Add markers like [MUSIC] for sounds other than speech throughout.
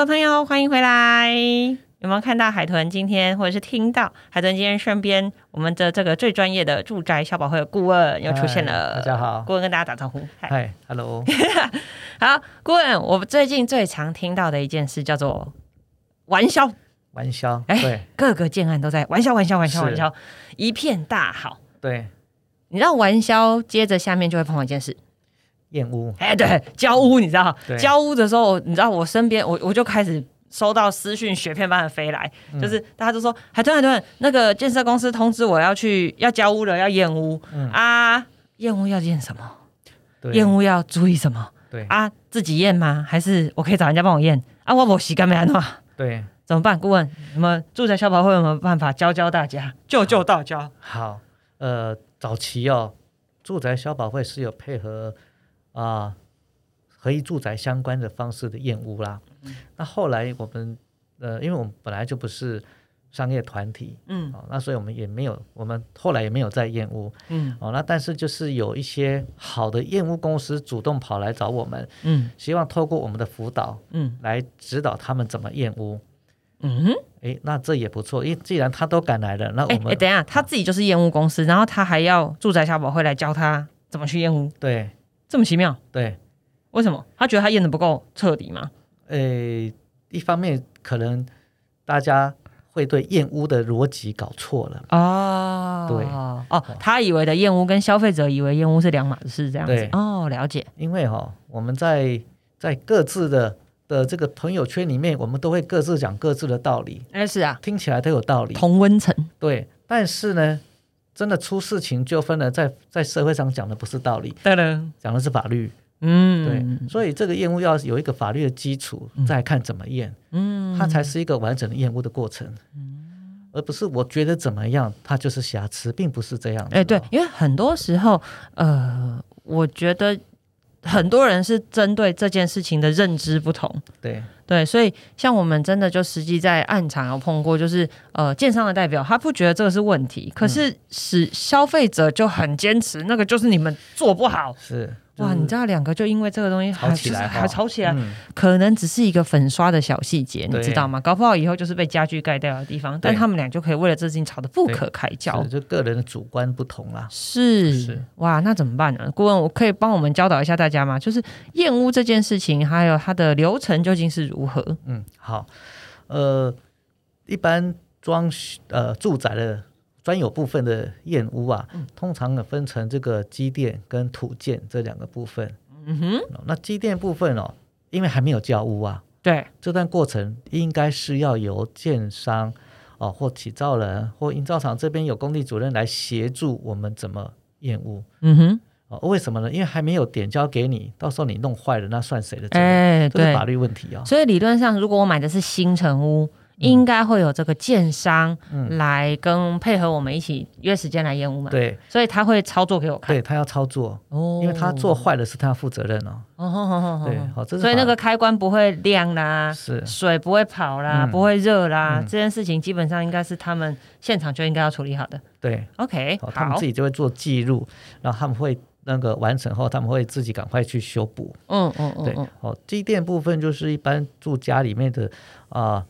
的朋友，欢迎回来。有没有看到海豚今天，或者是听到海豚今天身边我们的这个最专业的住宅消保会的顾问又出现了？大家好，顾问跟大家打招呼。嗨，Hello。[LAUGHS] 好，顾问，我最近最常听到的一件事叫做玩笑。玩笑，哎，各个建案都在玩笑，玩笑，玩笑，玩笑，一片大好。对，你知道玩笑，接着下面就会碰到一件事。验屋，哎，对，交屋，你知道，交屋的时候，你知道我身边，我我就开始收到私讯，雪片般的飞来，就是大家都说，海豚海豚，那个建设公司通知我要去要交屋了，要验屋啊，验屋要验什么？验屋要注意什么？对啊，自己验吗？还是我可以找人家帮我验啊？我我洗干没安诺？对，怎么办？顾问，你们住宅消保会有没有办法教教大家，救救大家？好，呃，早期哦，住宅消保会是有配合。啊，和一住宅相关的方式的验屋啦。那后来我们呃，因为我们本来就不是商业团体，嗯，哦，那所以我们也没有，我们后来也没有在验屋，嗯，哦，那但是就是有一些好的验屋公司主动跑来找我们，嗯，希望透过我们的辅导，嗯，来指导他们怎么验屋，嗯哼，哎，那这也不错，因为既然他都敢来了，那我们，哎，等一下，他自己就是验屋公司，然后他还要住宅小保会来教他怎么去验屋，对。这么奇妙，对，为什么？他觉得他验的不够彻底吗？呃，一方面可能大家会对验屋的逻辑搞错了。哦，对。哦，他以为的验屋跟消费者以为验屋是两码事，这样子。哦，了解。因为哈，我们在在各自的的这个朋友圈里面，我们都会各自讲各自的道理，哎，是啊，听起来都有道理，同温层，对，但是呢。真的出事情纠纷了，在在社会上讲的不是道理，对了，讲的是法律，嗯，对，所以这个验屋要有一个法律的基础，再看怎么验，嗯，它才是一个完整的验屋的过程，嗯，而不是我觉得怎么样，它就是瑕疵，并不是这样。哎，对，因为很多时候，呃，我觉得很多人是针对这件事情的认知不同，对。对，所以像我们真的就实际在暗场有碰过，就是呃，建商的代表他不觉得这个是问题，可是使消费者就很坚持，那个就是你们做不好。是。哇，你知道两个就因为这个东西吵起来，还吵起来，可能只是一个粉刷的小细节，你知道吗？搞不好以后就是被家具盖掉的地方，但他们俩就可以为了这事情吵得不可开交。就个人的主观不同啦。是是哇，那怎么办呢？顾问，我可以帮我们教导一下大家吗？就是验屋这件事情，还有它的流程究竟是如何？嗯，好，呃，一般装呃住宅的。专有部分的验屋啊，通常呢分成这个机电跟土建这两个部分。嗯哼，那机电部分哦，因为还没有交屋啊，对，这段过程应该是要由建商哦或起造人或营造厂这边有工地主任来协助我们怎么验屋。嗯哼，哦，为什么呢？因为还没有点交给你，到时候你弄坏了，那算谁的责任？哎，这是法律问题啊。所以理论上，如果我买的是新城屋。应该会有这个建商来跟配合我们一起约时间来验屋嘛？对，所以他会操作给我看。对他要操作哦，因为他做坏的是他要负责任哦。哦，对，好，这是所以那个开关不会亮啦，是水不会跑啦，不会热啦，这件事情基本上应该是他们现场就应该要处理好的。对，OK，好，他们自己就会做记录，然后他们会那个完成后，他们会自己赶快去修补。嗯嗯嗯，对，哦，机电部分就是一般住家里面的啊。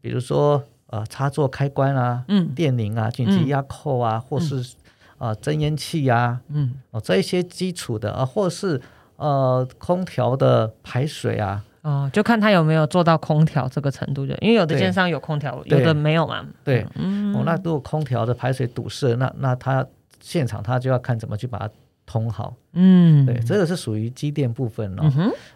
比如说，呃，插座开关啊，嗯，电铃啊，紧急压扣啊，或是啊，增烟器啊，嗯，哦，这一些基础的啊，或是呃，空调的排水啊，哦，就看他有没有做到空调这个程度的，因为有的建商有空调，有的没有嘛。对，嗯，哦，那如果空调的排水堵塞，那那他现场他就要看怎么去把它通好。嗯，对，这个是属于机电部分了。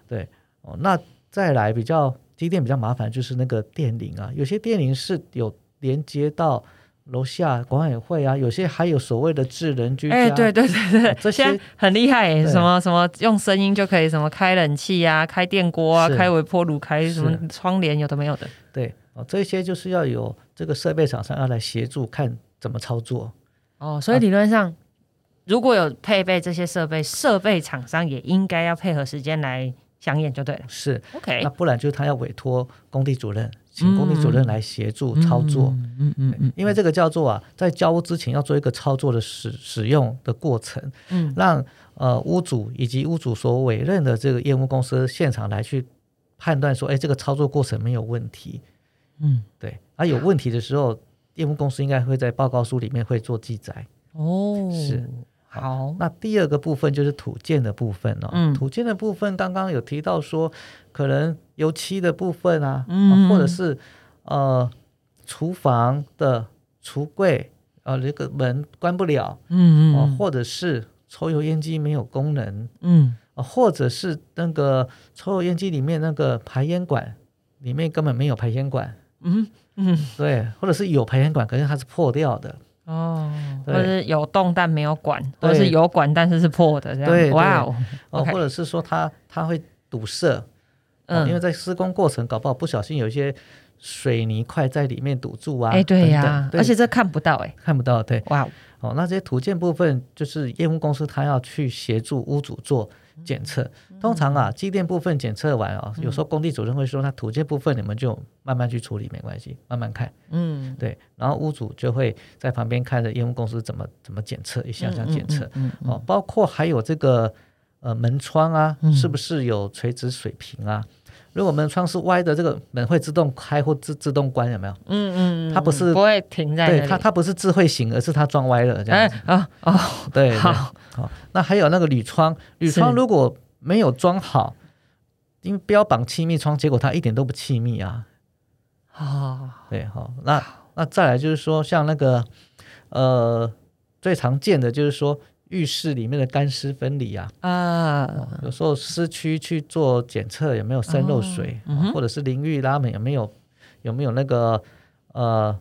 对，哦，那再来比较。机电比较麻烦，就是那个电铃啊，有些电铃是有连接到楼下管委会啊，有些还有所谓的智能居家。哎，对对对对，这些很厉害，什么什么用声音就可以什么开冷气啊，开电锅啊，开微波炉，开什么窗帘，有的没有的。对哦，这些就是要有这个设备厂商要来协助看怎么操作。哦，所以理论上如果有配备这些设备，设备厂商也应该要配合时间来。相验就对了，是。OK，那不然就是他要委托工地主任，请工地主任来协助操作，嗯嗯嗯，因为这个叫做啊，在交屋之前要做一个操作的使使用的过程，嗯，让呃屋主以及屋主所委任的这个业务公司现场来去判断说，哎，这个操作过程没有问题。嗯，对。而有问题的时候，业务公司应该会在报告书里面会做记载。哦，是。好，那第二个部分就是土建的部分哦。嗯，土建的部分刚刚有提到说，可能油漆的部分啊，嗯，或者是呃厨房的橱柜，呃这个门关不了，嗯嗯，或者是抽油烟机没有功能，嗯，或者是那个抽油烟机里面那个排烟管里面根本没有排烟管，嗯嗯，对，或者是有排烟管，可是它是破掉的。哦，或者是有洞但没有管，或者是有管但是是破的这样。对，哇哦，哦，或者是说它它会堵塞，嗯，因为在施工过程搞不好不小心有一些水泥块在里面堵住啊。哎，对呀，而且这看不到哎，看不到，对，哇，哦，那这些土建部分就是业务公司他要去协助屋主做。检测通常啊，机电部分检测完啊，有时候工地主任会说，那土建部分你们就慢慢去处理，没关系，慢慢看。嗯，对。然后屋主就会在旁边看着业务公司怎么怎么检测，一项项检测。嗯哦，包括还有这个呃门窗啊，是不是有垂直水平啊？如果门窗是歪的，这个门会自动开或自自动关，有没有？嗯嗯，它不是不会停在对它它不是智慧型，而是它装歪了这样子。啊哦，对，好。好，那还有那个铝窗，铝窗如果没有装好，因为标榜气密窗，结果它一点都不气密啊。哦，对，好，那那再来就是说，像那个呃，最常见的就是说浴室里面的干湿分离啊，啊，有时候湿区去做检测有没有渗漏水，或者是淋浴拉门有没有有没有那个呃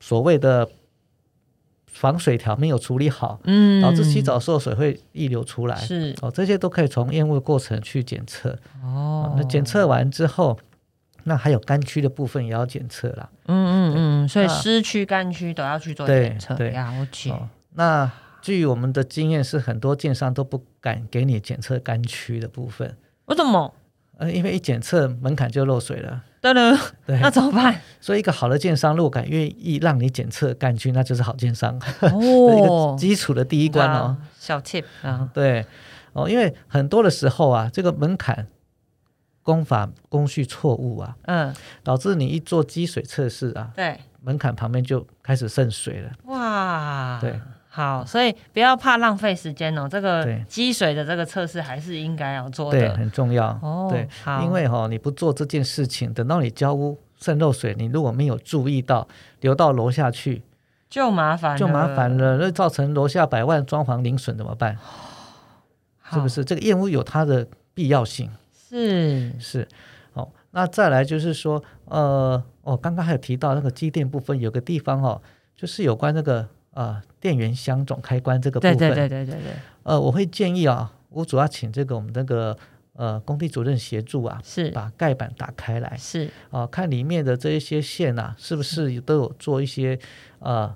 所谓的。防水条没有处理好，嗯，导致洗澡时候水会溢流出来，是哦，这些都可以从验物过程去检测。哦，那检测完之后，那还有干区的部分也要检测啦。嗯嗯嗯，所以湿区、干区都要去做检测。对，了解。那据我们的经验是，很多建商都不敢给你检测干区的部分。为什么？呃，因为一检测门槛就漏水了。对了，对，那怎么办？所以一个好的建商，如果敢愿意让你检测干区，那就是好建商。哦，[LAUGHS] 基础的第一关哦，小 tip 啊，对哦，因为很多的时候啊，这个门槛工法工序错误啊，嗯，导致你一做积水测试啊，对，门槛旁边就开始渗水了。哇，对。好，所以不要怕浪费时间哦。这个积水的这个测试还是应该要做的，对，很重要。哦，对，因为哈，你不做这件事情，等到你交屋渗漏水，你如果没有注意到流到楼下去，就麻烦，就麻烦了，那造成楼下百万装潢零损怎么办？是不是？这个验屋有它的必要性，是是。哦，那再来就是说，呃，哦，刚刚还有提到那个机电部分，有个地方哦，就是有关那个。啊，电源箱总开关这个部分，对对对对对。对。呃，我会建议啊，我主要请这个我们那个呃工地主任协助啊，是。把盖板打开来，是。啊，看里面的这一些线啊，是不是都有做一些呃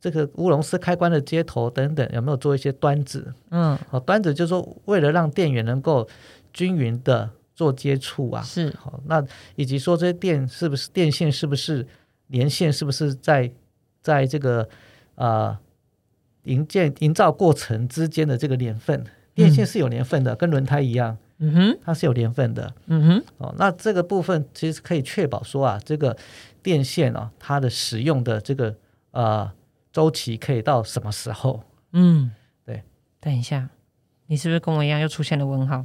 这个乌龙丝开关的接头等等，有没有做一些端子？嗯，好，端子就是说为了让电源能够均匀的做接触啊，是。好，那以及说这些电是不是电线是不是连线是不是在在这个呃，营建营造过程之间的这个年份，电线是有年份的，跟轮胎一样，嗯哼，它是有年份的，嗯哼，哦，那这个部分其实可以确保说啊，这个电线啊，它的使用的这个呃周期可以到什么时候？嗯，对。等一下，你是不是跟我一样又出现了问号？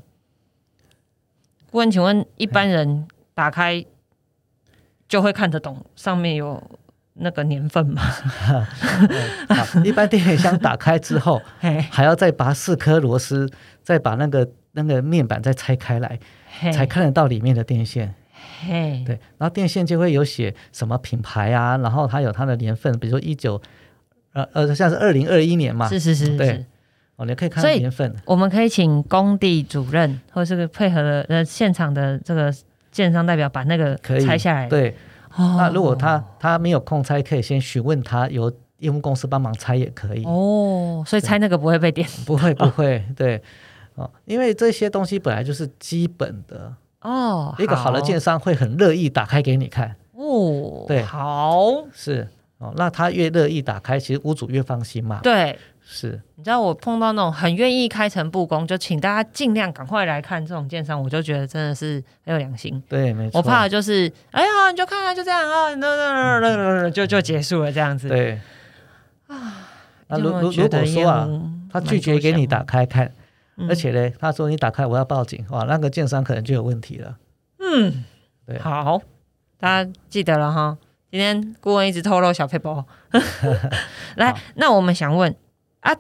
问，请问一般人打开就会看得懂上面有？那个年份嘛，[LAUGHS] 一般电源箱打开之后，[LAUGHS] 还要再拔四颗螺丝，再把那个那个面板再拆开来，才看得到里面的电线。对，然后电线就会有写什么品牌啊，然后它有它的年份，比如说一九呃呃，像是二零二一年嘛，是是是，对，哦，你可以看年份。我们可以请工地主任或者是个配合的呃现场的这个建商代表把那个拆下来，对。那如果他他没有空拆，可以先询问他，由业务公司帮忙拆也可以。哦，所以拆那个不会被电？[LAUGHS] 不会不会，对，哦，因为这些东西本来就是基本的哦。一个好的建商会很乐意打开给你看。哦，对，好是哦，那他越乐意打开，其实屋主越放心嘛。对，是。你知道我碰到那种很愿意开诚布公，就请大家尽量赶快来看这种建商，我就觉得真的是很有良心。对，没错。我怕的就是，哎呀，你就看看，就这样啊，那那那那就就结束了这样子。对。啊，那如如如果说啊，他拒绝给你打开看，而且呢，他说你打开我要报警，哇，那个建商可能就有问题了。嗯，对。好，大家记得了哈。今天顾问一直透露小配包，[LAUGHS] 来，那我们想问啊，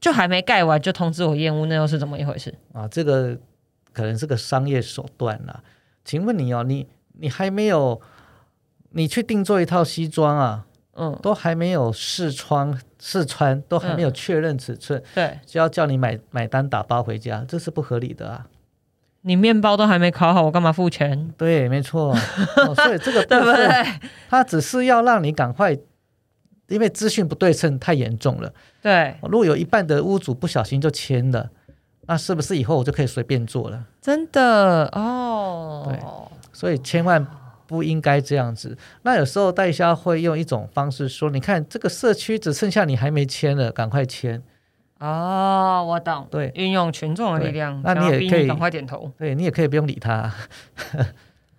就还没盖完就通知我验屋，那又是怎么一回事啊？这个可能是个商业手段啦。请问你哦，你你还没有，你去定做一套西装啊？嗯，都还没有试穿试穿，都还没有确认尺寸，对，就要叫你买买单打包回家，这是不合理的啊。你面包都还没烤好，我干嘛付钱？对，没错。所以这个 [LAUGHS] 对不对？他只是要让你赶快，因为资讯不对称太严重了。对，如果有一半的屋主不小心就签了，那是不是以后我就可以随便做了？真的哦。对，所以千万不应该这样子。那有时候代销会用一种方式说：“你看这个社区只剩下你还没签了，赶快签。”哦，我懂。对，运用群众的力量，那你也可以赶快点头。对你也可以不用理他。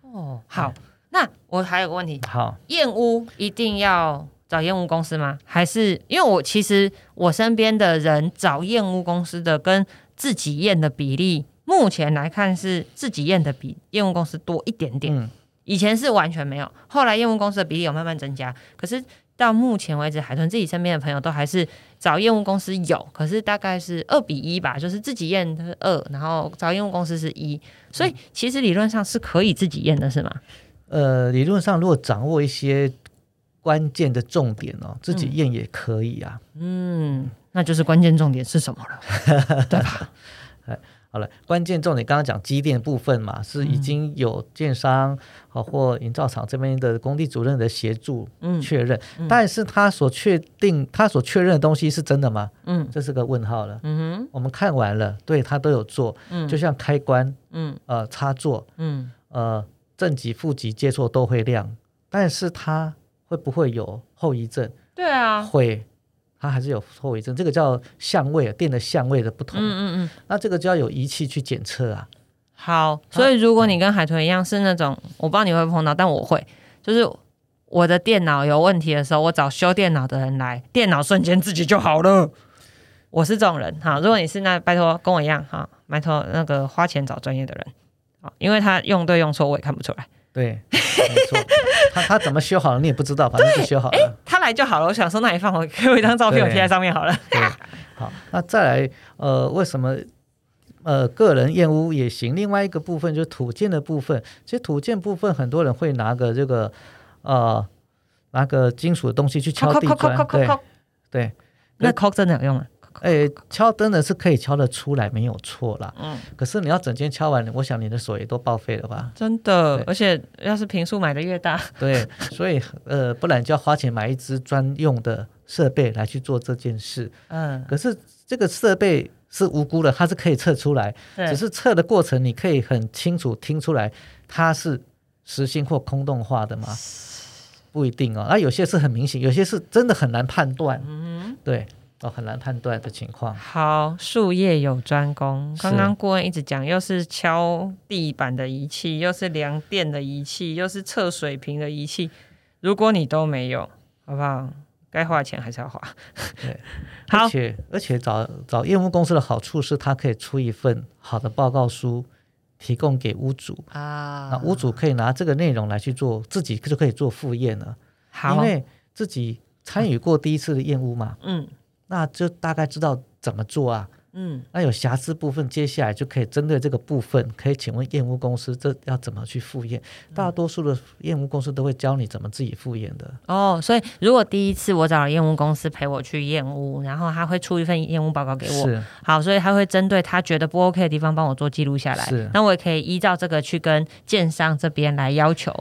哦，好，[LAUGHS] 那我还有个问题。好，验屋一定要找验屋公司吗？还是因为我其实我身边的人找验屋公司的跟自己验的比例，目前来看是自己验的比验屋公司多一点点。嗯，以前是完全没有，后来验屋公司的比例有慢慢增加，可是。到目前为止，海豚自己身边的朋友都还是找业务公司有，可是大概是二比一吧，就是自己验的二，然后找业务公司是一，所以其实理论上是可以自己验的，是吗？呃，理论上如果掌握一些关键的重点哦，自己验也可以啊。嗯，那就是关键重点是什么了，[LAUGHS] 对吧？哎好了，关键重点刚刚讲机电部分嘛，是已经有建商啊或营造厂这边的工地主任的协助确认，但是他所确定他所确认的东西是真的吗？嗯，这是个问号了。嗯哼，我们看完了，对他都有做，嗯，就像开关，嗯，呃，插座，嗯，呃，正极负极接触都会亮，但是它会不会有后遗症？对啊，会。它还是有后遗症，这个叫相位电的相位的不同。嗯嗯嗯，那这个就要有仪器去检测啊。好，所以如果你跟海豚一样是那种，我不知道你会碰到，但我会，就是我的电脑有问题的时候，我找修电脑的人来，电脑瞬间自己就好了。我是这种人哈。如果你是那，拜托跟我一样哈，拜托那个花钱找专业的人啊，因为他用对用错我也看不出来。对，没错，他他怎么修好了你也不知道，反正就修好了。他来就好了。我想说，那你放我给我一张照片，我贴在上面好了。好，那再来，呃，为什么呃个人验屋也行？另外一个部分就是土建的部分。其实土建部分很多人会拿个这个呃拿个金属的东西去敲地砖，对对，那敲真的有用啊。哎，敲灯的是可以敲得出来，没有错啦。嗯，可是你要整间敲完，我想你的手也都报废了吧？真的，而且要是平数买的越大，对，所以呃，不然就要花钱买一支专用的设备来去做这件事。嗯，可是这个设备是无辜的，它是可以测出来，只是测的过程你可以很清楚听出来它是实心或空洞化的吗？不一定哦，那有些是很明显，有些是真的很难判断。嗯，对。哦，很难判断的情况。好，术业有专攻。刚刚顾问一直讲，又是敲地板的仪器，又是量电的仪器，又是测水平的仪器。如果你都没有，好不好？该花钱还是要花。对，[LAUGHS] 而且而且找找业务公司的好处是，他可以出一份好的报告书，提供给屋主啊。那屋主可以拿这个内容来去做，自己就可以做复验了。好，因为自己参与过第一次的验屋嘛。嗯。那就大概知道怎么做啊，嗯，那有瑕疵部分，接下来就可以针对这个部分，可以请问验屋公司，这要怎么去复验？大多数的验屋公司都会教你怎么自己复验的。哦，所以如果第一次我找了验屋公司陪我去验屋，然后他会出一份验屋报告给我，好，所以他会针对他觉得不 OK 的地方帮我做记录下来，是，那我也可以依照这个去跟建商这边来要求。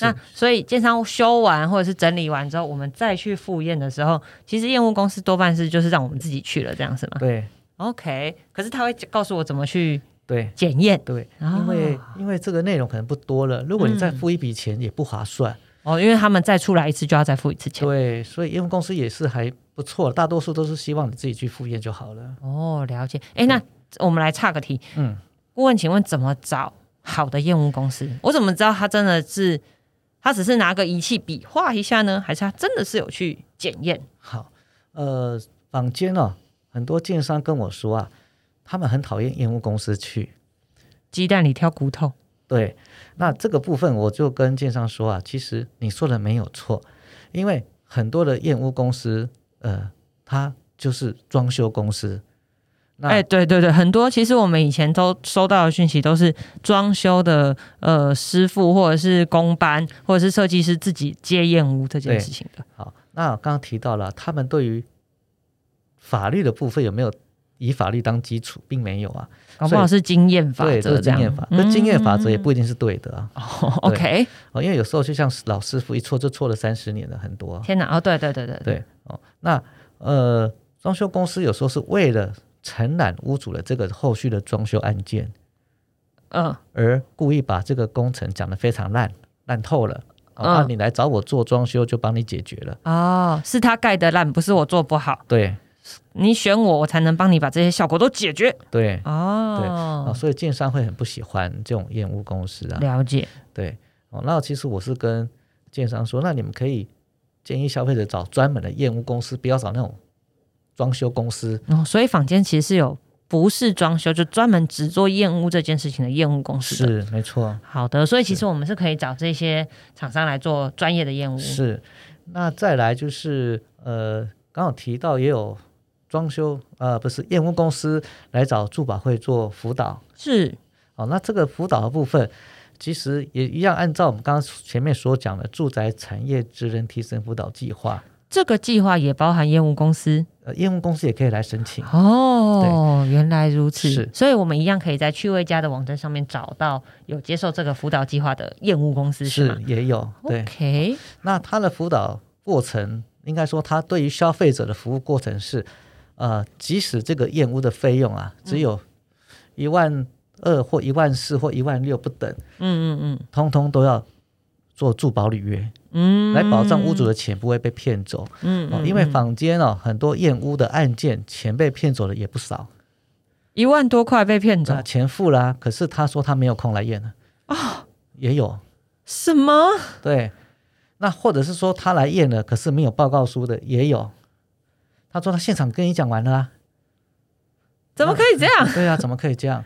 那所以建商修完或者是整理完之后，我们再去复验的时候，其实验屋公司多半是就是让我们自己去了，这样是吗？对，OK。可是他会告诉我怎么去对检验，对，因为因为这个内容可能不多了，如果你再付一笔钱也不划算。哦，因为他们再出来一次就要再付一次钱。对，所以验屋公司也是还不错，大多数都是希望你自己去复验就好了。哦，了解。哎，那我们来岔个题，嗯，顾问，请问怎么找好的验屋公司？我怎么知道他真的是他只是拿个仪器比划一下呢，还是他真的是有去检验？好，呃，坊间哦，很多建商跟我说啊，他们很讨厌验屋公司去鸡蛋里挑骨头。对，那这个部分我就跟建商说啊，其实你说的没有错，因为很多的验屋公司，呃，它就是装修公司。哎，对对对，很多其实我们以前都收到的讯息都是装修的呃师傅或者是工班或者是设计师自己接验屋这件事情的。好，那刚刚提到了他们对于法律的部分有没有？以法律当基础，并没有啊，搞不好是经验法则，经验法，那经验法则也不一定是对的啊。OK，哦，因为有时候就像老师傅一错就错了三十年了，很多。天哪，哦，对对对对对，哦，那呃，装修公司有时候是为了承揽屋主的这个后续的装修案件，嗯，而故意把这个工程讲得非常烂烂透了，啊，你来找我做装修就帮你解决了。哦，是他盖的烂，不是我做不好。对。你选我，我才能帮你把这些效果都解决。对，哦，对，哦，所以建商会很不喜欢这种验屋公司啊。了解，对，哦，那其实我是跟建商说，那你们可以建议消费者找专门的验屋公司，不要找那种装修公司。哦，所以坊间其实是有不是装修，就专门只做验屋这件事情的验屋公司。是，没错。好的，所以其实我们是可以找这些厂商来做专业的验屋。是，那再来就是呃，刚好提到也有。装修呃不是验屋公司来找住保会做辅导是哦，那这个辅导的部分其实也一样，按照我们刚刚前面所讲的住宅产业职能提升辅导计划，这个计划也包含业务公司，呃，业务公司也可以来申请。哦。原来如此，是，所以我们一样可以在趣味家的网站上面找到有接受这个辅导计划的业务公司，是也有。OK，那他的辅导过程，应该说他对于消费者的服务过程是。呃，即使这个验屋的费用啊，只有一万二或一万四或一万六不等，嗯嗯嗯，通通都要做住保履约，嗯，来保障屋主的钱不会被骗走，嗯，因为坊间哦很多验屋的案件，钱被骗走的也不少，一万多块被骗走，钱付了，可是他说他没有空来验了，啊，也有，什么？对，那或者是说他来验了，可是没有报告书的也有。他说他现场跟你讲完了啊，怎么可以这样？对啊，怎么可以这样？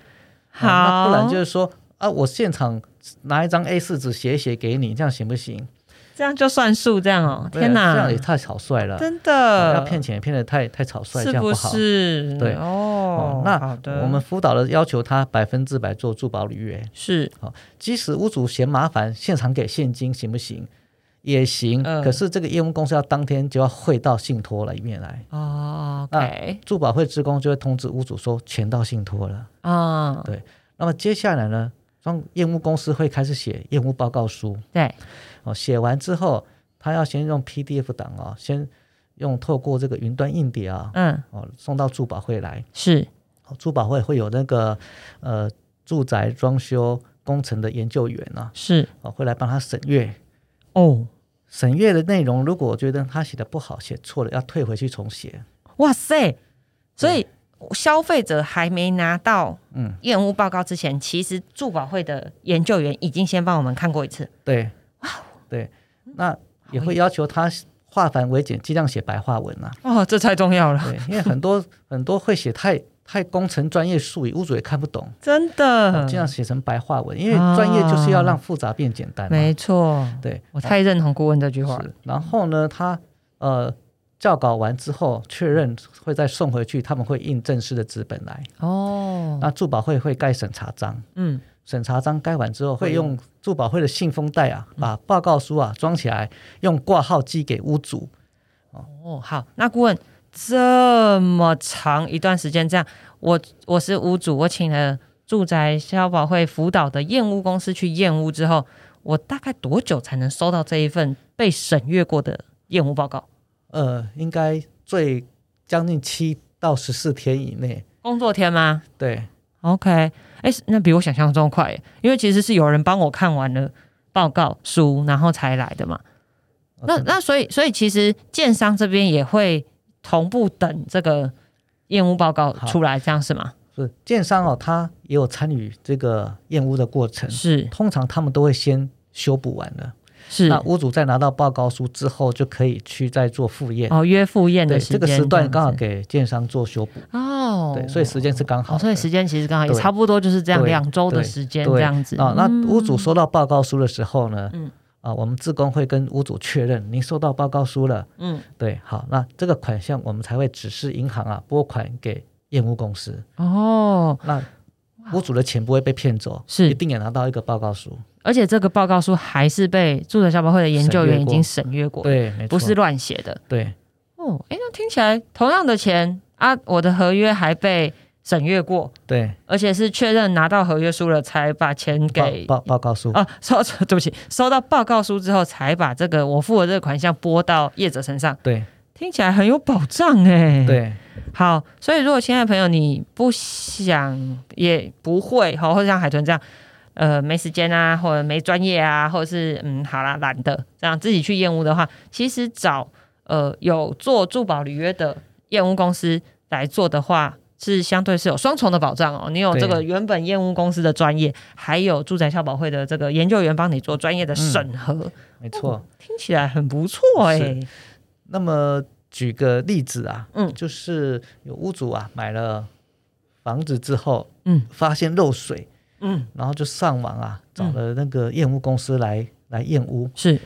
好，不然就是说啊，我现场拿一张 A 四纸写一写给你，这样行不行？这样就算数这样哦？天哪，这样也太草率了，真的要骗钱骗的太太草率，这样不好。是，对哦。那我们辅导的要求他百分之百做住保履约，是好，即使屋主嫌麻烦，现场给现金行不行？也行，可是这个业务公司要当天就要汇到信托里面来哦。OK，住保会职工就会通知屋主说钱到信托了啊。对，那么接下来呢，装业务公司会开始写业务报告书。对，哦，写完之后，他要先用 PDF 档啊，先用透过这个云端硬碟啊，嗯，哦，送到住保会来。是，哦住保会会有那个呃住宅装修工程的研究员啊，是，哦，会来帮他审阅。哦。审阅的内容，如果我觉得他写的不好，写错了，要退回去重写。哇塞！所以消费者还没拿到嗯验屋报告之前，其实住保会的研究员已经先帮我们看过一次。对，哇，对，那也会要求他化繁为简，尽量写白话文啊。哦，这太重要了。对，因为很多 [LAUGHS] 很多会写太。太工程专业术语，屋主也看不懂。真的，尽量写成白话文，因为专业就是要让复杂变简单。没错，对我太认同顾问这句话了。然后呢，他呃校稿完之后确认会再送回去，他们会印正式的纸本来。哦，那住保会会盖审查章。嗯，审查章盖完之后，会用住保会的信封袋啊，把报告书啊装起来，用挂号寄给屋主。哦，好，那顾问。这么长一段时间，这样我我是屋主，我请了住宅消保会辅导的验屋公司去验屋之后，我大概多久才能收到这一份被审阅过的验屋报告？呃，应该最将近七到十四天以内工作天吗？对，OK，哎，那比我想象中快，因为其实是有人帮我看完了。报告书，然后才来的嘛。那那所以所以其实建商这边也会同步等这个验屋报告出来，这样是吗？是建商哦，他也有参与这个验屋的过程。是，通常他们都会先修补完了。是，那屋主在拿到报告书之后，就可以去再做复验。哦，约复验的时间，这个时段刚好给建商做修补。哦，对，所以时间是刚好。所以时间其实刚好也差不多就是这样，两周的时间这样子。啊，那屋主收到报告书的时候呢？嗯。啊，我们自工会跟屋主确认，您收到报告书了。嗯。对，好，那这个款项我们才会指示银行啊拨款给验屋公司。哦。那屋主的钱不会被骗走，是。一定也拿到一个报告书。而且这个报告书还是被住宅消保会的研究员已经审阅过，对，不是乱写的。对，哦，哎，那听起来同样的钱啊，我的合约还被审阅过，对，而且是确认拿到合约书了才把钱给报报告书。啊，收 [LAUGHS] 对不起，收到报告书之后才把这个我付的这个款项拨到业者身上，对，听起来很有保障哎，对，好，所以如果亲爱的朋友你不想也不会好，或者像海豚这样。呃，没时间啊，或者没专业啊，或者是嗯，好啦，懒得这样自己去验屋的话，其实找呃有做住保履约的验屋公司来做的话，是相对是有双重的保障哦。你有这个原本验屋公司的专业，还有住宅消保会的这个研究员帮你做专业的审核，没错，听起来很不错哎。那么举个例子啊，嗯，就是有屋主啊买了房子之后，嗯，发现漏水。嗯，然后就上网啊，找了那个验屋公司来来验屋，是，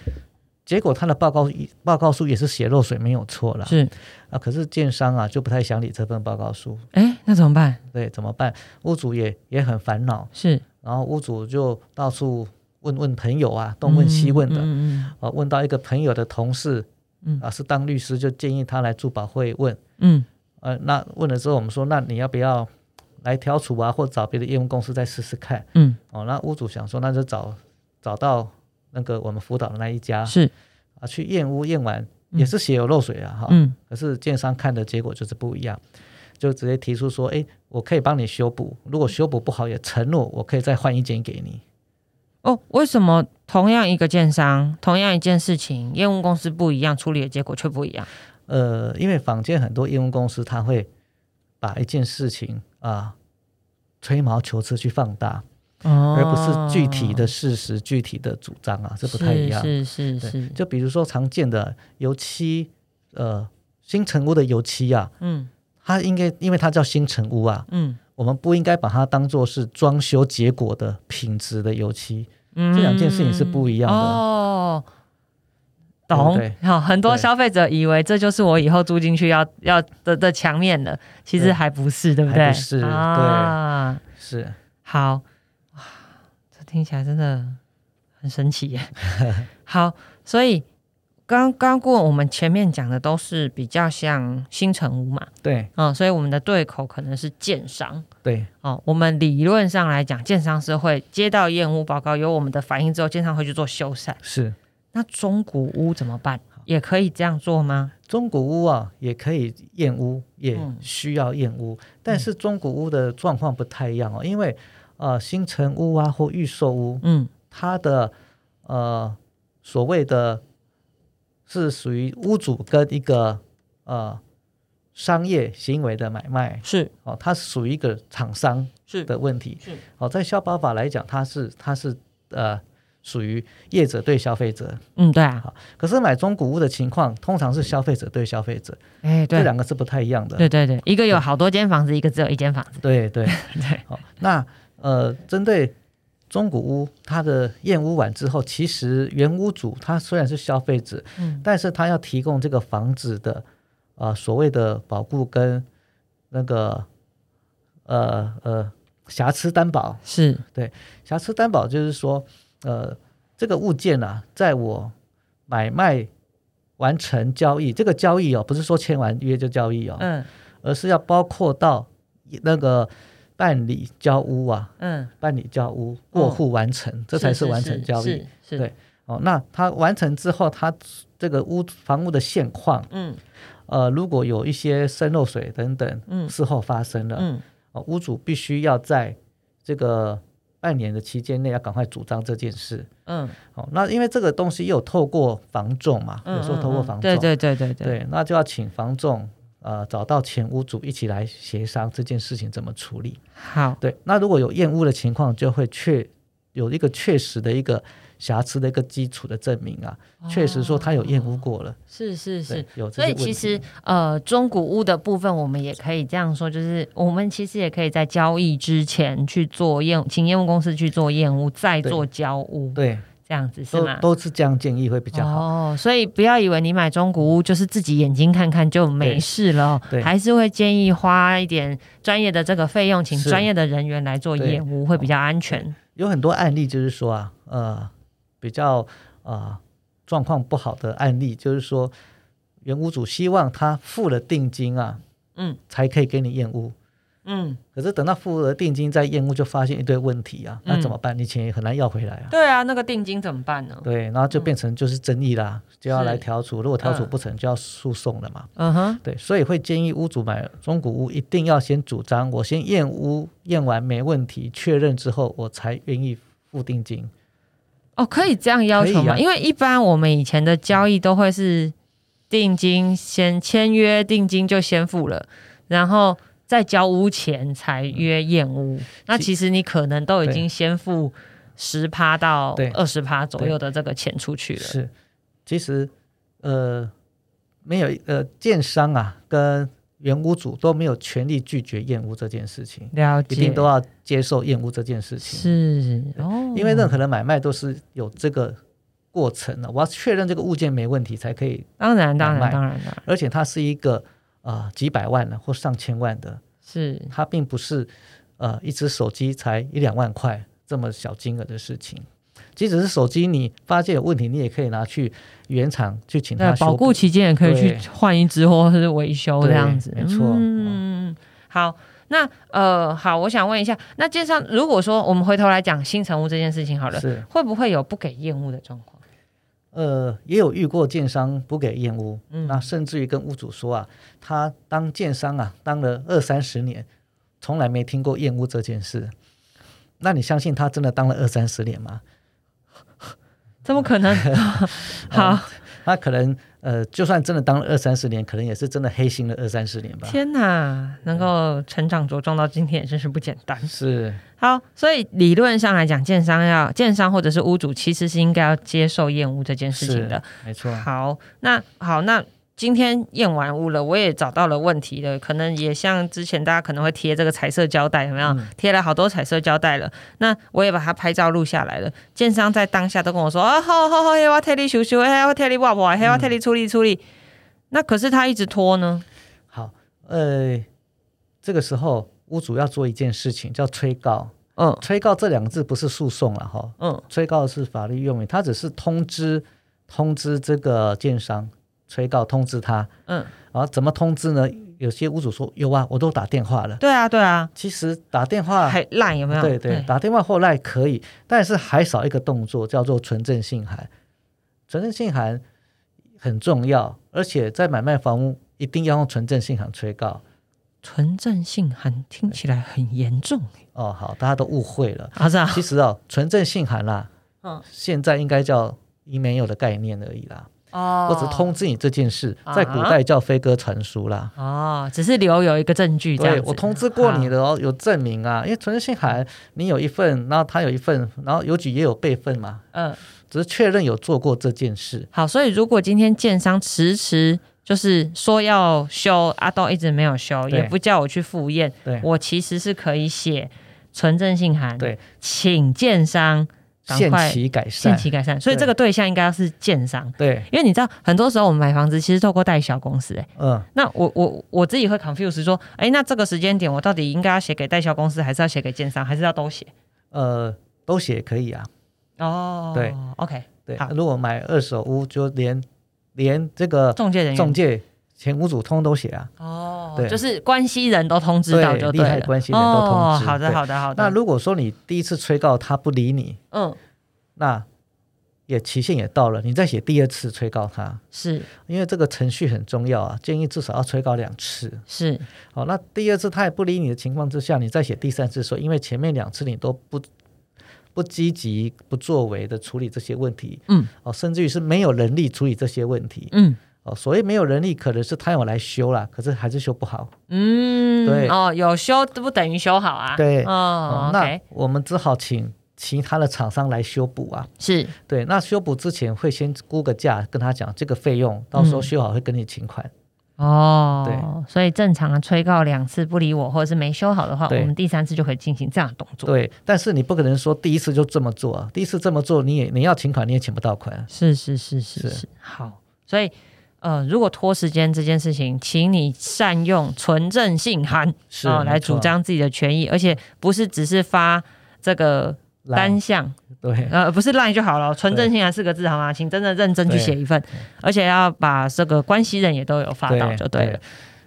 结果他的报告报告书也是写漏水没有错了，是。啊，可是建商啊就不太想理这份报告书，哎，那怎么办？对，怎么办？屋主也也很烦恼，是，然后屋主就到处问问朋友啊，东问西问的，嗯嗯，啊，问到一个朋友的同事，嗯。啊是当律师，就建议他来住保会问，嗯，呃，那问了之后，我们说，那你要不要？来调处啊，或找别的业务公司再试试看。嗯，哦，那屋主想说，那就找找到那个我们辅导的那一家是。啊，去验屋验完也是血有漏水啊，哈，嗯，可是建商看的结果就是不一样，就直接提出说，哎，我可以帮你修补，如果修补不好，也承诺我可以再换一间给你。哦，为什么同样一个建商，同样一件事情，业务公司不一样，处理的结果却不一样？呃，因为坊间很多业务公司他会把一件事情。啊，吹毛求疵去放大，而不是具体的事实、具体的主张啊，这不太一样。是是是，就比如说常见的油漆，呃，新城屋的油漆啊，嗯，它应该因为它叫新城屋啊，嗯，我们不应该把它当做是装修结果的品质的油漆，这两件事情是不一样的。哦。懂。好，很多消费者以为这就是我以后住进去要要的的墙面了，其实还不是，对不对？是，对，是。好，哇，这听起来真的很神奇耶。[LAUGHS] 好，所以刚刚过我们前面讲的都是比较像新城屋嘛，对，嗯，所以我们的对口可能是建商，对，哦，我们理论上来讲，建商是会接到验屋报告，有我们的反应之后，建商会去做修缮，是。那中古屋怎么办？也可以这样做吗？中古屋啊，也可以验屋，也需要验屋，但是中古屋的状况不太一样哦，因为呃，新城屋啊或预售屋，嗯，它的呃所谓的，是属于屋主跟一个呃商业行为的买卖，是哦，它是属于一个厂商是的问题，是哦，在消保法来讲，它是它是呃。属于业者对消费者，嗯，对啊。好可是买中古屋的情况，通常是消费者对消费者，哎，对，这两个是不太一样的。对对对，一个有好多间房子，一个只有一间房子。对对 [LAUGHS] 对。好，那呃，针对中古屋，它的验屋完之后，其实原屋主他虽然是消费者，嗯，但是他要提供这个房子的呃所谓的保护跟那个呃呃瑕疵担保，是。对瑕疵担保，就是说。呃，这个物件呢，在我买卖完成交易，这个交易哦，不是说签完约就交易哦，嗯，而是要包括到那个办理交屋啊，嗯，办理交屋过户完成，这才是完成交易，对，哦，那他完成之后，他这个屋房屋的现况，嗯，呃，如果有一些渗漏水等等，嗯，事后发生了，嗯，哦，屋主必须要在这个。半年的期间内要赶快主张这件事。嗯，好，那因为这个东西又透过房仲嘛，有时候透过房仲，对对对对。对，那就要请房仲呃找到前屋主一起来协商这件事情怎么处理。好，对，那如果有验屋的情况，就会确有一个确实的一个。瑕疵的一个基础的证明啊，确实说他有验屋过了，是是是，有。所以其实呃，中古屋的部分，我们也可以这样说，就是我们其实也可以在交易之前去做验，请验屋公司去做验屋，再做交屋，对，这样子是吗？都是这样建议会比较好。哦，所以不要以为你买中古屋就是自己眼睛看看就没事了，对，还是会建议花一点专业的这个费用，请专业的人员来做验屋会比较安全。有很多案例就是说啊，呃。比较啊状况不好的案例，就是说原屋主希望他付了定金啊，嗯，才可以给你验屋，嗯，可是等到付了定金再验屋，就发现一堆问题啊，那怎么办？你钱也很难要回来啊。对啊，那个定金怎么办呢？对，然后就变成就是争议啦，就要来调处，如果调处不成，就要诉讼了嘛。嗯哼，对，所以会建议屋主买中古屋一定要先主张，我先验屋，验完没问题，确认之后我才愿意付定金。哦，可以这样要求吗？因为一般我们以前的交易都会是定金先签约，定金就先付了，然后在交屋前才约验屋。那其实你可能都已经先付十趴到二十趴左右的这个钱出去了。是，其实呃，没有呃，建商啊跟。原屋主都没有权利拒绝验屋这件事情，了解，一定都要接受验屋这件事情。是哦，因为任何的买卖都是有这个过程的，我要确认这个物件没问题才可以。当然，当然，当然的。而且它是一个啊几百万的或上千万的，是它并不是呃一只手机才一两万块这么小金额的事情。即使是手机，你发现有问题，你也可以拿去原厂去请他保固期间也可以去换一只或者是维修这样子。没错。嗯，好，那呃，好，我想问一下，那介绍如果说我们回头来讲新成屋这件事情好了，是会不会有不给验屋的状况？呃，也有遇过建商不给验屋，那甚至于跟屋主说啊，他当建商啊当了二三十年，从来没听过验屋这件事。那你相信他真的当了二三十年吗？怎么可能？[LAUGHS] [LAUGHS] 好，他可能呃，就算真的当了二三十年，可能也是真的黑心了二三十年吧。天哪，能够成长茁壮到今天，也真是不简单。是好，所以理论上来讲，建商要建商或者是屋主，其实是应该要接受厌恶这件事情的。没错。好，那好，那。今天验完屋了，我也找到了问题了，可能也像之前大家可能会贴这个彩色胶带，有没有？贴了好多彩色胶带了，那我也把它拍照录下来了。建商在当下都跟我说：“啊，好好好，我替你修修，我替你挖挖，我替你处理处理。”那可是他一直拖呢。好，呃，这个时候屋主要做一件事情，叫催告。嗯，催告这两个字不是诉讼了哈。嗯，催告是法律用语，它只是通知通知这个建商。催告通知他，嗯，然后怎么通知呢？有些屋主说有啊，我都打电话了。对啊，对啊。其实打电话还赖有没有？对对，打电话或赖可以，但是还少一个动作，叫做存证信函。存证信函很重要，而且在买卖房屋一定要用存证信函催告。存证信函听起来很严重哦，好，大家都误会了。啊，是啊。其实哦，存证信函啦，嗯，现在应该叫 email 的概念而已啦。哦，我只通知你这件事，在古代叫飞鸽传书啦。哦，只是留有一个证据，对我通知过你的哦，有证明啊。因为存证信函你有一份，然后他有一份，然后邮局也有备份嘛。嗯，只是确认有做过这件事。好，所以如果今天建商迟迟就是说要修，阿东一直没有修，也不叫我去赴宴，对，我其实是可以写存证信函，对，请建商。限期改善，限期改善，所以这个对象应该要是建商。对，因为你知道，很多时候我们买房子其实透过代销公司，哎，嗯，那我我我自己会 confuse 说，哎，那这个时间点我到底应该要写给代销公司，还是要写给建商，还是要都写？呃，都写可以啊。哦，对，OK，对。如果买二手屋，就连连这个中介人中介。前五组通都写啊，哦，对，就是关系人都通知到就对了，关系人都通知。好的，好的，好的。那如果说你第一次催告他不理你，嗯，那也期限也到了，你再写第二次催告他，是因为这个程序很重要啊，建议至少要催告两次。是，好，那第二次他也不理你的情况之下，你再写第三次说，因为前面两次你都不不积极、不作为的处理这些问题，嗯，哦，甚至于是没有能力处理这些问题，嗯，哦，所以没有人力可能是他有来修了，可是还是修不好，嗯，对，哦，有修不等于修好啊，对，哦，那我们只好请其他的厂商来修补啊，是。对，那修补之前会先估个价，跟他讲这个费用，到时候修好会跟你请款。哦，对，所以正常的催告两次不理我，或者是没修好的话，我们第三次就可以进行这样的动作。对，但是你不可能说第一次就这么做啊，第一次这么做你也你要请款你也请不到款。是是是是。是，好，所以呃，如果拖时间这件事情，请你善用纯正信函啊来主张自己的权益，而且不是只是发这个单向。对，呃，不是烂就好了，纯正信函四个字好吗？请真的认真去写一份，而且要把这个关系人也都有发到就对了。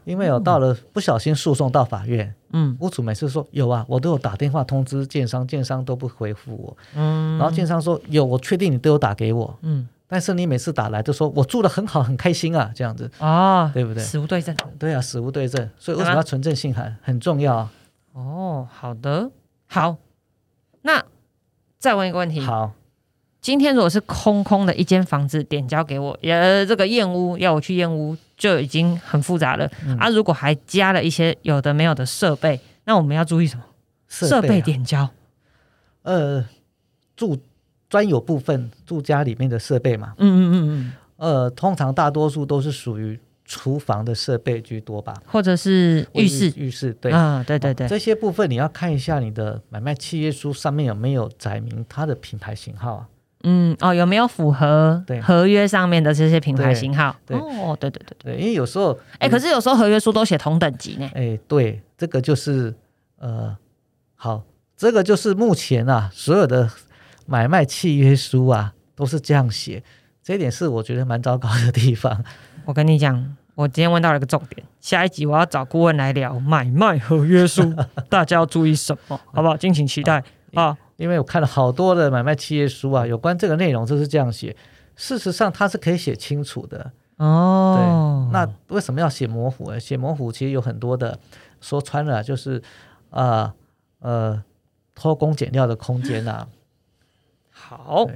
因为有到了不小心诉讼到法院，嗯，屋主每次说有啊，我都有打电话通知建商，建商都不回复我，嗯，然后建商说有，我确定你都有打给我，嗯，但是你每次打来都说我住的很好，很开心啊，这样子啊，对不对？死无对证，对啊，死无对证，所以为什么要纯正信函很重要啊？哦，好的，好，那。再问一个问题。好，今天如果是空空的一间房子，点交给我，呃，这个验屋要我去验屋，就已经很复杂了。啊，如果还加了一些有的没有的设备，那我们要注意什么？设备点交？呃，住专有部分住家里面的设备嘛。嗯嗯嗯嗯。呃，通常大多数都是属于。厨房的设备居多吧，或者是浴室，浴室对啊，对对对，这些部分你要看一下你的买卖契约书上面有没有载明它的品牌型号啊？嗯哦，有没有符合合约上面的这些品牌型号？对哦，对对对对，因为有时候哎，可是有时候合约书都写同等级呢。哎，对，这个就是呃，好，这个就是目前啊，所有的买卖契约书啊都是这样写，这一点是我觉得蛮糟糕的地方。我跟你讲，我今天问到了一个重点，下一集我要找顾问来聊买卖合约书，[LAUGHS] 大家要注意什么，好不好？敬请期待啊！因为我看了好多的买卖契约书啊，有关这个内容就是这样写，事实上它是可以写清楚的哦。对，那为什么要写模糊？写模糊其实有很多的，说穿了就是呃呃偷工减料的空间呐。好。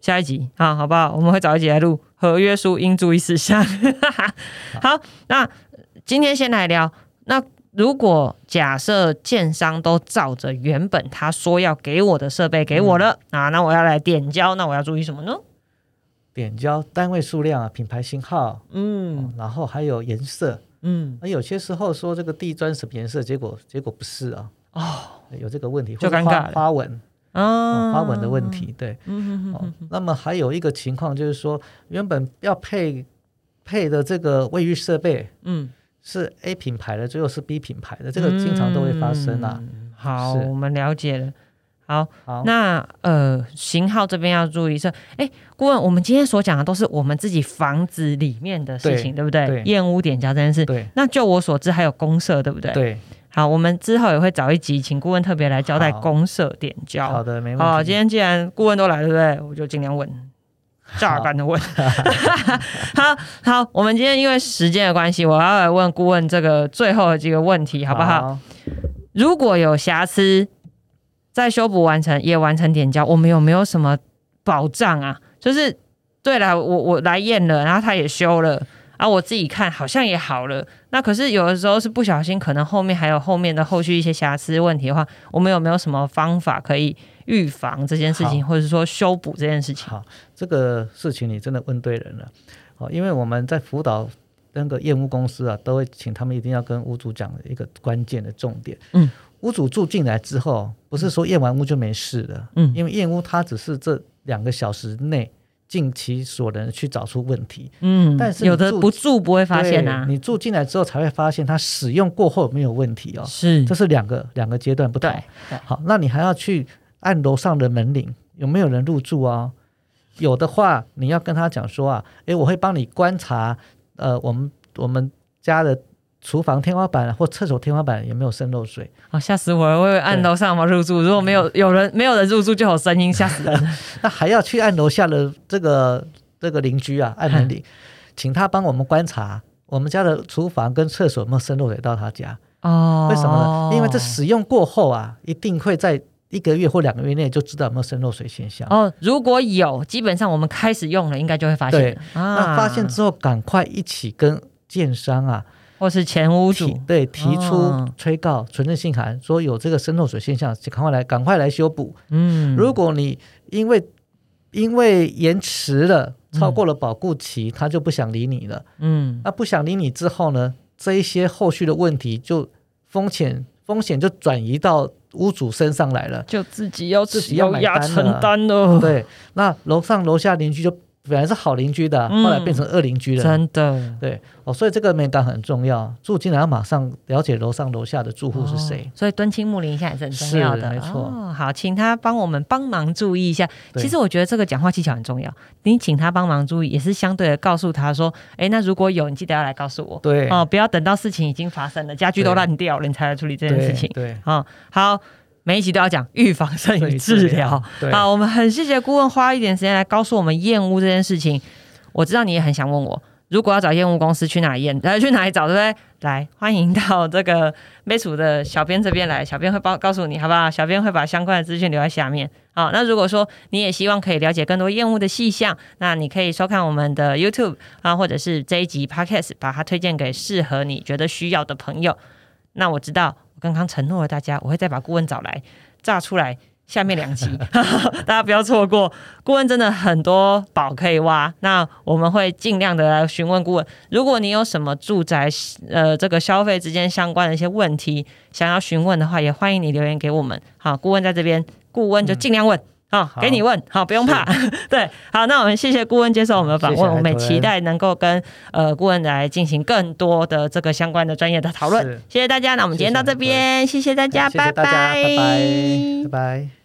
下一集啊，好不好？我们会找一集来录合约书应注意事项。[LAUGHS] 好，那今天先来聊。那如果假设建商都照着原本他说要给我的设备给我了啊，那我要来点交，那我要注意什么呢？点交单位数量啊，品牌型号，嗯，然后还有颜色，嗯，那有些时候说这个地砖什么颜色，结果结果不是啊，哦，有这个问题就尴尬花纹。啊，花纹的问题，对，嗯嗯嗯。那么还有一个情况就是说，原本要配配的这个卫浴设备，嗯，是 A 品牌的，最后是 B 品牌的，这个经常都会发生啊。好，我们了解了。好，好，那呃，型号这边要注意是，哎，顾问，我们今天所讲的都是我们自己房子里面的事情，对不对？验屋点家这件事，对。那就我所知，还有公社，对不对？对。好，我们之后也会找一集，请顾问特别来交代公社点交。好的，没问题。好，今天既然顾问都来了，对不对？我就尽量问，[LAUGHS] 炸干的问。[LAUGHS] 好好，我们今天因为时间的关系，我要来问顾问这个最后的几个问题，好不好？如果有瑕疵，在修补完成也完成点交，我们有没有什么保障啊？就是对了，我我来验了，然后他也修了。啊，我自己看好像也好了。那可是有的时候是不小心，可能后面还有后面的后续一些瑕疵问题的话，我们有没有什么方法可以预防这件事情，或者说修补这件事情？好，这个事情你真的问对人了。好，因为我们在辅导那个验屋公司啊，都会请他们一定要跟屋主讲一个关键的重点。嗯，屋主住进来之后，不是说验完屋就没事了。嗯，因为验屋它只是这两个小时内。尽其所能去找出问题，嗯，但是有的不住不会发现啊，你住进来之后才会发现它使用过后没有问题哦，是，这是两个两个阶段不同。好，那你还要去按楼上的门铃，有没有人入住啊？有的话，你要跟他讲说啊，诶，我会帮你观察，呃，我们我们家的。厨房天花板或厕所天花板有没有渗漏水？哦，吓死我了！我会按楼上吗入住？如果没有有人没有人入住，就有声音，吓死人。[LAUGHS] 那还要去按楼下的这个这个邻居啊，按门铃，请他帮我们观察我们家的厨房跟厕所有没有渗漏水到他家。哦，为什么呢？因为这使用过后啊，一定会在一个月或两个月内就知道有没有渗漏水现象。哦，如果有，基本上我们开始用了，应该就会发现。对，那发现之后赶快一起跟建商啊，或是前屋主对提出催告、存证信函，说有这个渗漏水现象，赶快来赶快来修补。嗯，如果你因为因为延迟了，超过了保固期，他就不想理你了。嗯，那不想理你之后呢，这一些后续的问题就风险风险就转移到。屋主身上来了，就自己要自己要买单承担了。对，那楼上楼下邻居就。本来是好邻居的，后来变成恶邻居了。真的，对哦，所以这个美感很重要。住进来要马上了解楼上楼下的住户是谁。所以敦亲睦邻一下也是很重要的，没错。好，请他帮我们帮忙注意一下。其实我觉得这个讲话技巧很重要。你请他帮忙注意，也是相对的告诉他说：“哎，那如果有，你记得要来告诉我。”对哦，不要等到事情已经发生了，家具都烂掉了，你才来处理这件事情。对，哦，好。每一集都要讲预防胜于治疗。好，我们很谢谢顾问花一点时间来告诉我们厌恶这件事情。我知道你也很想问我，如果要找厌恶公司去哪里验，来去哪里找，对不对？来，欢迎到这个美楚的小编这边来，小编会报告诉你，好不好？小编会把相关的资讯留在下面。好，那如果说你也希望可以了解更多厌恶的细项，那你可以收看我们的 YouTube 啊，或者是这一集 Podcast，把它推荐给适合你觉得需要的朋友。那我知道。我刚刚承诺了大家，我会再把顾问找来炸出来。下面两集，[LAUGHS] 大家不要错过。顾问真的很多宝可以挖，那我们会尽量的来询问顾问。如果你有什么住宅呃这个消费之间相关的一些问题想要询问的话，也欢迎你留言给我们。好，顾问在这边，顾问就尽量问。好，给你问好，不用怕。[LAUGHS] 对，好，那我们谢谢顾问接受我们的访问，我们也期待能够跟呃顾问来进行更多的这个相关的专业的讨论。谢谢大家，那我们今天到这边，谢谢大家，拜拜，拜拜，拜拜。